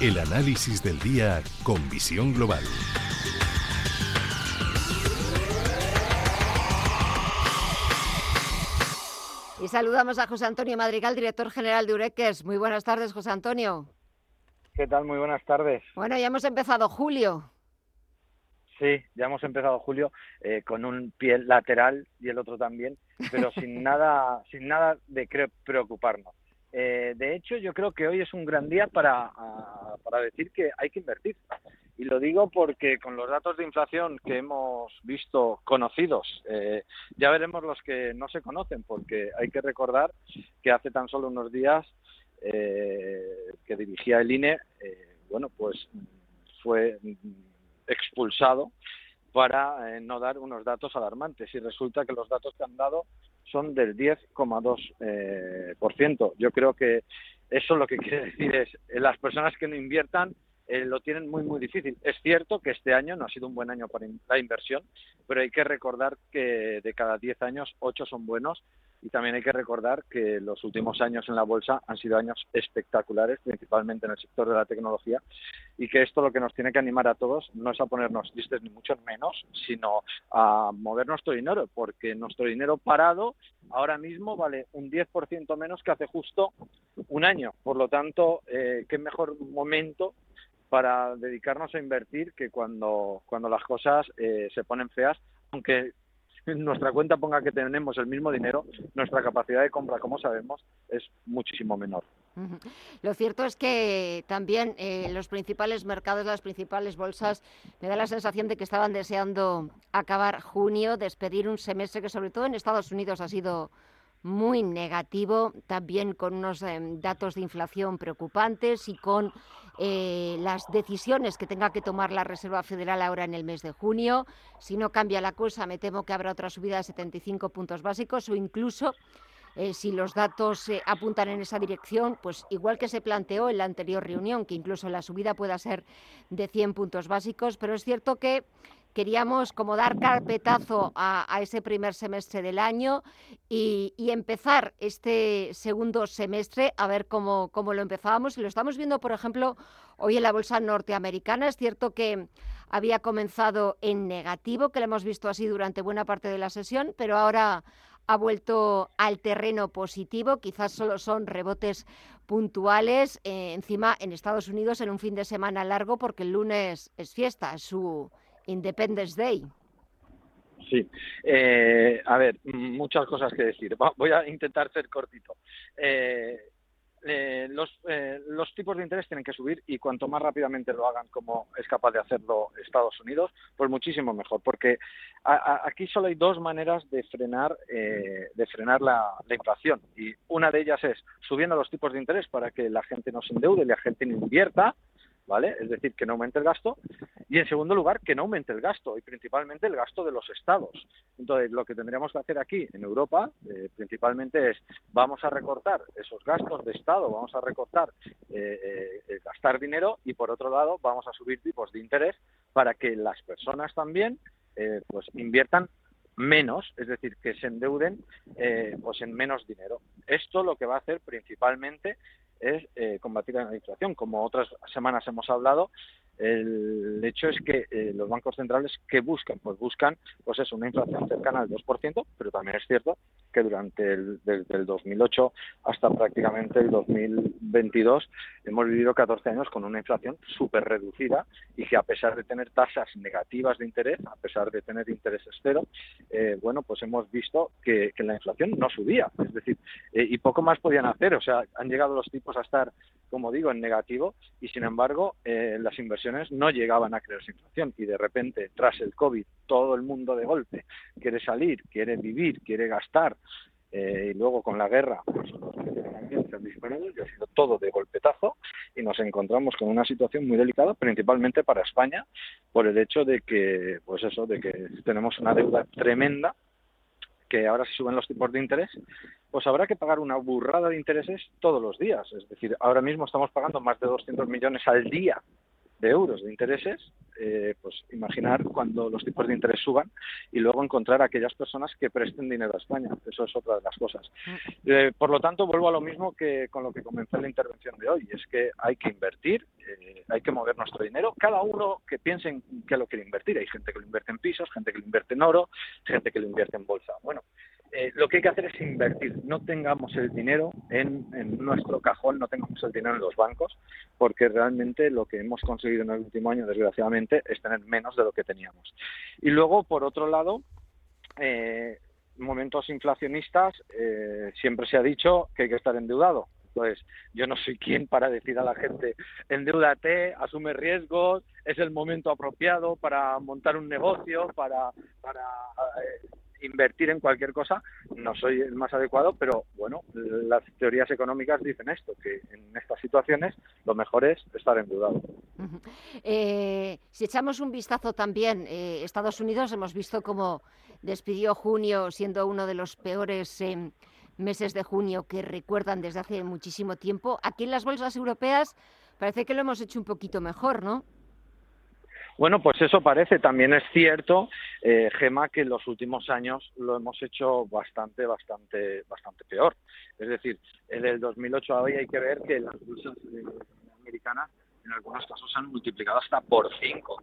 El análisis del día con visión global. Y saludamos a José Antonio Madrigal, director general de Ureques. Muy buenas tardes, José Antonio. ¿Qué tal? Muy buenas tardes. Bueno, ya hemos empezado julio. Sí, ya hemos empezado julio eh, con un pie lateral y el otro también, pero sin nada, sin nada de preocuparnos. Eh, de hecho, yo creo que hoy es un gran día para, para decir que hay que invertir. Y lo digo porque con los datos de inflación que hemos visto conocidos, eh, ya veremos los que no se conocen, porque hay que recordar que hace tan solo unos días eh, que dirigía el INE, bueno, pues fue expulsado para no dar unos datos alarmantes. Y resulta que los datos que han dado son del 10,2%. Eh, por ciento. Yo creo que eso lo que quiere decir es eh, las personas que no inviertan eh, lo tienen muy, muy difícil. Es cierto que este año no ha sido un buen año para la inversión, pero hay que recordar que de cada 10 años, 8 son buenos y también hay que recordar que los últimos años en la bolsa han sido años espectaculares, principalmente en el sector de la tecnología, y que esto lo que nos tiene que animar a todos no es a ponernos tristes ni mucho menos, sino a mover nuestro dinero, porque nuestro dinero parado ahora mismo vale un 10% menos que hace justo un año. Por lo tanto, eh, qué mejor momento para dedicarnos a invertir que cuando, cuando las cosas eh, se ponen feas, aunque nuestra cuenta ponga que tenemos el mismo dinero, nuestra capacidad de compra, como sabemos, es muchísimo menor. Lo cierto es que también eh, los principales mercados, las principales bolsas, me da la sensación de que estaban deseando acabar junio, despedir un semestre que sobre todo en Estados Unidos ha sido muy negativo, también con unos em, datos de inflación preocupantes y con eh, las decisiones que tenga que tomar la Reserva Federal ahora en el mes de junio. Si no cambia la cosa, me temo que habrá otra subida de 75 puntos básicos o incluso eh, si los datos apuntan en esa dirección, pues igual que se planteó en la anterior reunión, que incluso la subida pueda ser de 100 puntos básicos, pero es cierto que queríamos como dar carpetazo a, ese primer semestre del año y, empezar este segundo semestre a ver cómo, cómo lo empezábamos. Y lo estamos viendo, por ejemplo, hoy en la bolsa norteamericana. Es cierto que había comenzado en negativo, que lo hemos visto así durante buena parte de la sesión, pero ahora ha vuelto al terreno positivo. Quizás solo son rebotes puntuales. Eh, encima, en Estados Unidos, en un fin de semana largo, porque el lunes es fiesta, es su Independence Day. Sí, eh, a ver, muchas cosas que decir. Voy a intentar ser cortito. Eh, eh, los, los tipos de interés tienen que subir y cuanto más rápidamente lo hagan como es capaz de hacerlo Estados Unidos, pues muchísimo mejor, porque aquí solo hay dos maneras de frenar de frenar la, la, inflación y una de ellas es subiendo los tipos de interés para que la gente no se endeude la gente no invierta ¿vale? Es decir, que no aumente el gasto. Y en segundo lugar, que no aumente el gasto, y principalmente el gasto de los estados. Entonces, lo que tendríamos que hacer aquí en Europa, eh, principalmente es, vamos a recortar esos gastos de estado, vamos a recortar, eh, eh, gastar dinero, y por otro lado, vamos a subir tipos de interés para que las personas también pues inviertan menos, es decir, que se endeuden pues en menos dinero. Esto lo que va a hacer principalmente es eh, combatir la inflación. Como otras semanas hemos hablado, el hecho es que eh, los bancos centrales que buscan, pues buscan, pues es una inflación cercana al 2%, pero también es cierto que durante el desde el 2008 hasta prácticamente el 2022 hemos vivido 14 años con una inflación súper reducida y que a pesar de tener tasas negativas de interés, a pesar de tener intereses cero, eh, bueno, pues hemos visto que, la inflación no subía, es decir, eh, y poco más podían hacer, o sea, han llegado los tipos a estar, como digo, en negativo y sin embargo las inversiones no llegaban a crear inflación y de repente, tras el COVID, todo el mundo de golpe quiere salir, quiere vivir, quiere gastar eh, y luego con la guerra, pues los precios también se han disparado y ha sido todo de golpetazo y nos encontramos con una situación muy delicada, principalmente para España, por el hecho de que, pues eso, de que tenemos una deuda tremenda que ahora se suben los tipos de interés, pues habrá que pagar una burrada de intereses todos los días. Es decir, ahora mismo estamos pagando más de 200 millones al día de euros de intereses, eh, pues imaginar cuando los tipos de interés suban y luego encontrar a aquellas personas que presten dinero a España. Eso es otra de las cosas. Eh, por lo tanto, vuelvo a lo mismo que con lo que comencé la intervención de hoy, es que hay que invertir, eh, hay que mover nuestro dinero, cada uno que piense en qué lo quiere invertir. Hay gente que lo invierte en pisos, gente que lo invierte en oro, gente que lo invierte en bolsa. Bueno, eh, lo que hay que hacer es invertir. No tengamos el dinero en, nuestro cajón, no tengamos el dinero en los bancos, porque realmente lo que hemos conseguido en el último año, desgraciadamente, es tener menos de lo que teníamos. Y luego, por otro lado, eh, momentos inflacionistas, eh, siempre se ha dicho que hay que estar endeudado. Entonces, yo no soy quien para decir a la gente, endeudate, asume riesgos, es el momento apropiado para montar un negocio, para, para invertir en cualquier cosa no soy el más adecuado, pero bueno, las teorías económicas dicen esto, que en estas situaciones lo mejor es estar endeudado. Eh, si echamos un vistazo también, eh, Estados Unidos hemos visto cómo despidió junio siendo uno de los peores eh, meses de junio que recuerdan desde hace muchísimo tiempo. Aquí en las bolsas europeas parece que lo hemos hecho un poquito mejor, ¿no? Bueno, pues eso parece. También es cierto, eh, Gema, que en los últimos años lo hemos hecho bastante, bastante, bastante peor. Es decir, desde el 2008 a hoy hay que ver que las bolsas americanas en algunos casos se han multiplicado hasta por cinco.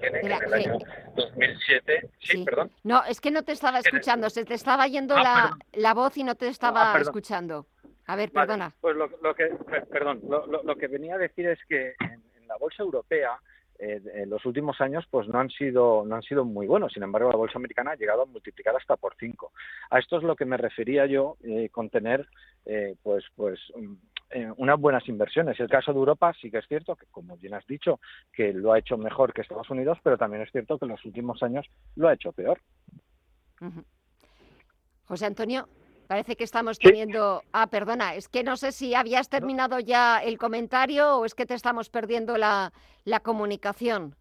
en el año 2007. Sí, perdón. No, es que no te estaba escuchando, se te estaba yendo ah, la, voz y no te estaba ah, escuchando. A ver, perdona. pues lo, que, perdón, lo, que venía a decir es que en, la bolsa europea eh, en los últimos años pues no han sido no han sido muy buenos. Sin embargo la bolsa americana ha llegado a multiplicar hasta por cinco. A esto es lo que me refería yo eh, con tener eh, pues pues mm, unas buenas inversiones. El caso de Europa sí que es cierto que como bien has dicho que lo ha hecho mejor que Estados Unidos pero también es cierto que en los últimos años lo ha hecho peor. José Antonio Parece que estamos teniendo... Ah, perdona, es que no sé si habías terminado ya el comentario o es que te estamos perdiendo la, comunicación.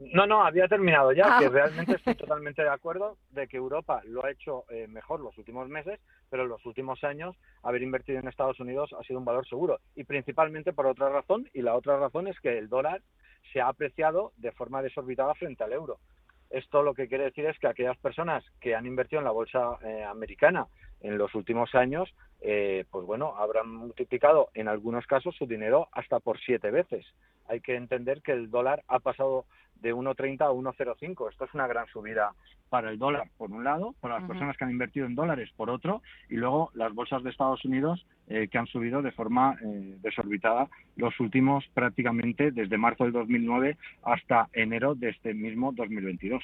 No, no, había terminado ya, que ah. realmente estoy totalmente de acuerdo de que Europa lo ha hecho eh, mejor los últimos meses, pero en los últimos años haber invertido en Estados Unidos ha sido un valor seguro. Y principalmente por otra razón, y la otra razón es que el dólar se ha apreciado de forma desorbitada frente al euro. Esto lo que quiere decir es que aquellas personas que han invertido en la bolsa eh, americana en los últimos años, eh, pues bueno, habrán multiplicado en algunos casos su dinero hasta por siete veces. Hay que entender que el dólar ha pasado de 1,30 a 1,05. Esto es una gran subida para el dólar, por un lado, para las personas que han invertido en dólares, por otro, y luego las bolsas de Estados Unidos eh, que han subido de forma eh, desorbitada los últimos prácticamente desde marzo del 2009 hasta enero de este mismo 2022.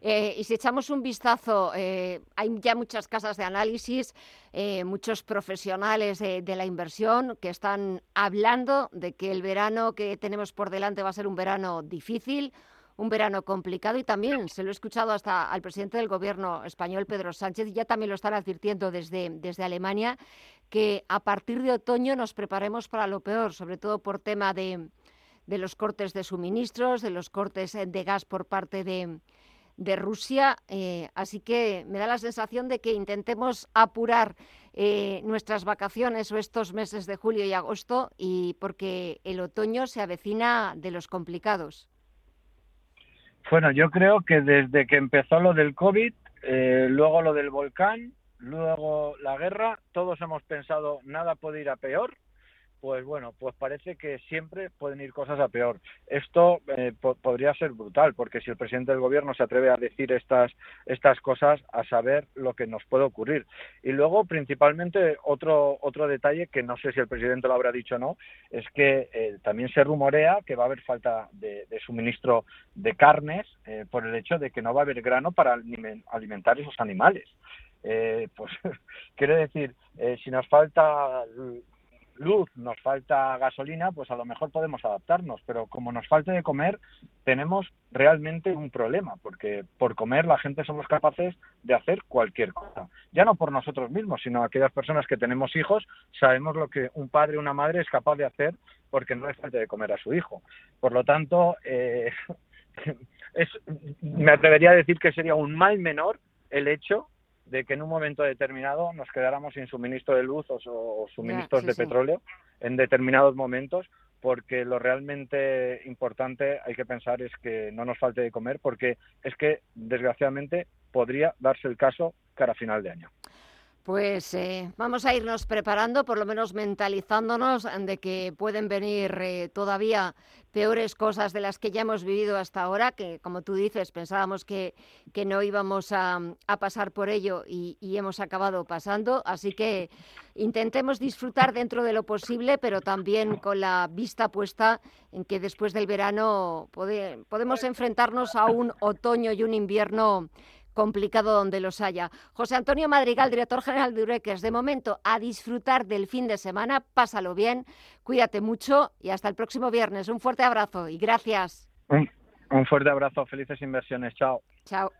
Eh, y si echamos un vistazo, eh, hay ya muchas casas de análisis, eh, muchos profesionales de la inversión que están hablando de que el verano que tenemos por delante va a ser un verano difícil, un verano complicado y también se lo he escuchado hasta al presidente del gobierno español, Pedro Sánchez, y ya también lo están advirtiendo desde, desde Alemania, que a partir de otoño nos preparemos para lo peor, sobre todo por tema de de los cortes de suministros, de los cortes eh, de gas por parte de, Rusia. Eh, así que me da la sensación de que intentemos apurar eh, nuestras vacaciones o estos meses de julio y agosto, y porque el otoño se avecina de los complicados. Bueno, yo creo que desde que empezó lo del COVID, luego lo del volcán, luego la guerra, todos hemos pensado nada puede ir a peor pues bueno, pues parece que siempre pueden ir cosas a peor. Esto eh, podría ser brutal, porque si el presidente del gobierno se atreve a decir estas, estas cosas, a saber lo que nos puede ocurrir. Y luego, principalmente, otro, otro detalle que no sé si el presidente lo habrá dicho o no, es que eh, también se rumorea que va a haber falta de, suministro de carnes eh, por el hecho de que no va a haber grano para alimentar esos animales. pues quiere decir, si nos falta luz, nos falta gasolina, pues a lo mejor podemos adaptarnos, pero como nos falte de comer, tenemos realmente un problema, porque por comer la gente somos capaces de hacer cualquier cosa. Ya no por nosotros mismos, sino aquellas personas que tenemos hijos, sabemos lo que un padre o una madre es capaz de hacer porque no le falta de comer a su hijo. Por lo tanto, eh, es, me atrevería a decir que sería un mal menor el hecho de que en un momento determinado nos quedáramos sin suministro de luz o, suministros de petróleo en determinados momentos, porque lo realmente importante hay que pensar es que no nos falte de comer, porque es que desgraciadamente podría darse el caso cara a final de año. Pues eh, vamos a irnos preparando, por lo menos mentalizándonos de que pueden venir eh, todavía peores cosas de las que ya hemos vivido hasta ahora, que como tú dices, pensábamos que, que no íbamos a, pasar por ello y, hemos acabado pasando. Así que intentemos disfrutar dentro de lo posible, pero también con la vista puesta en que después del verano podemos enfrentarnos a un otoño y un invierno complicado donde los haya. José Antonio Madrigal, director general de Ureques, de momento a disfrutar del fin de semana, pásalo bien, cuídate mucho y hasta el próximo viernes. Un fuerte abrazo y gracias. Un, un fuerte abrazo, felices inversiones, chao. Chao.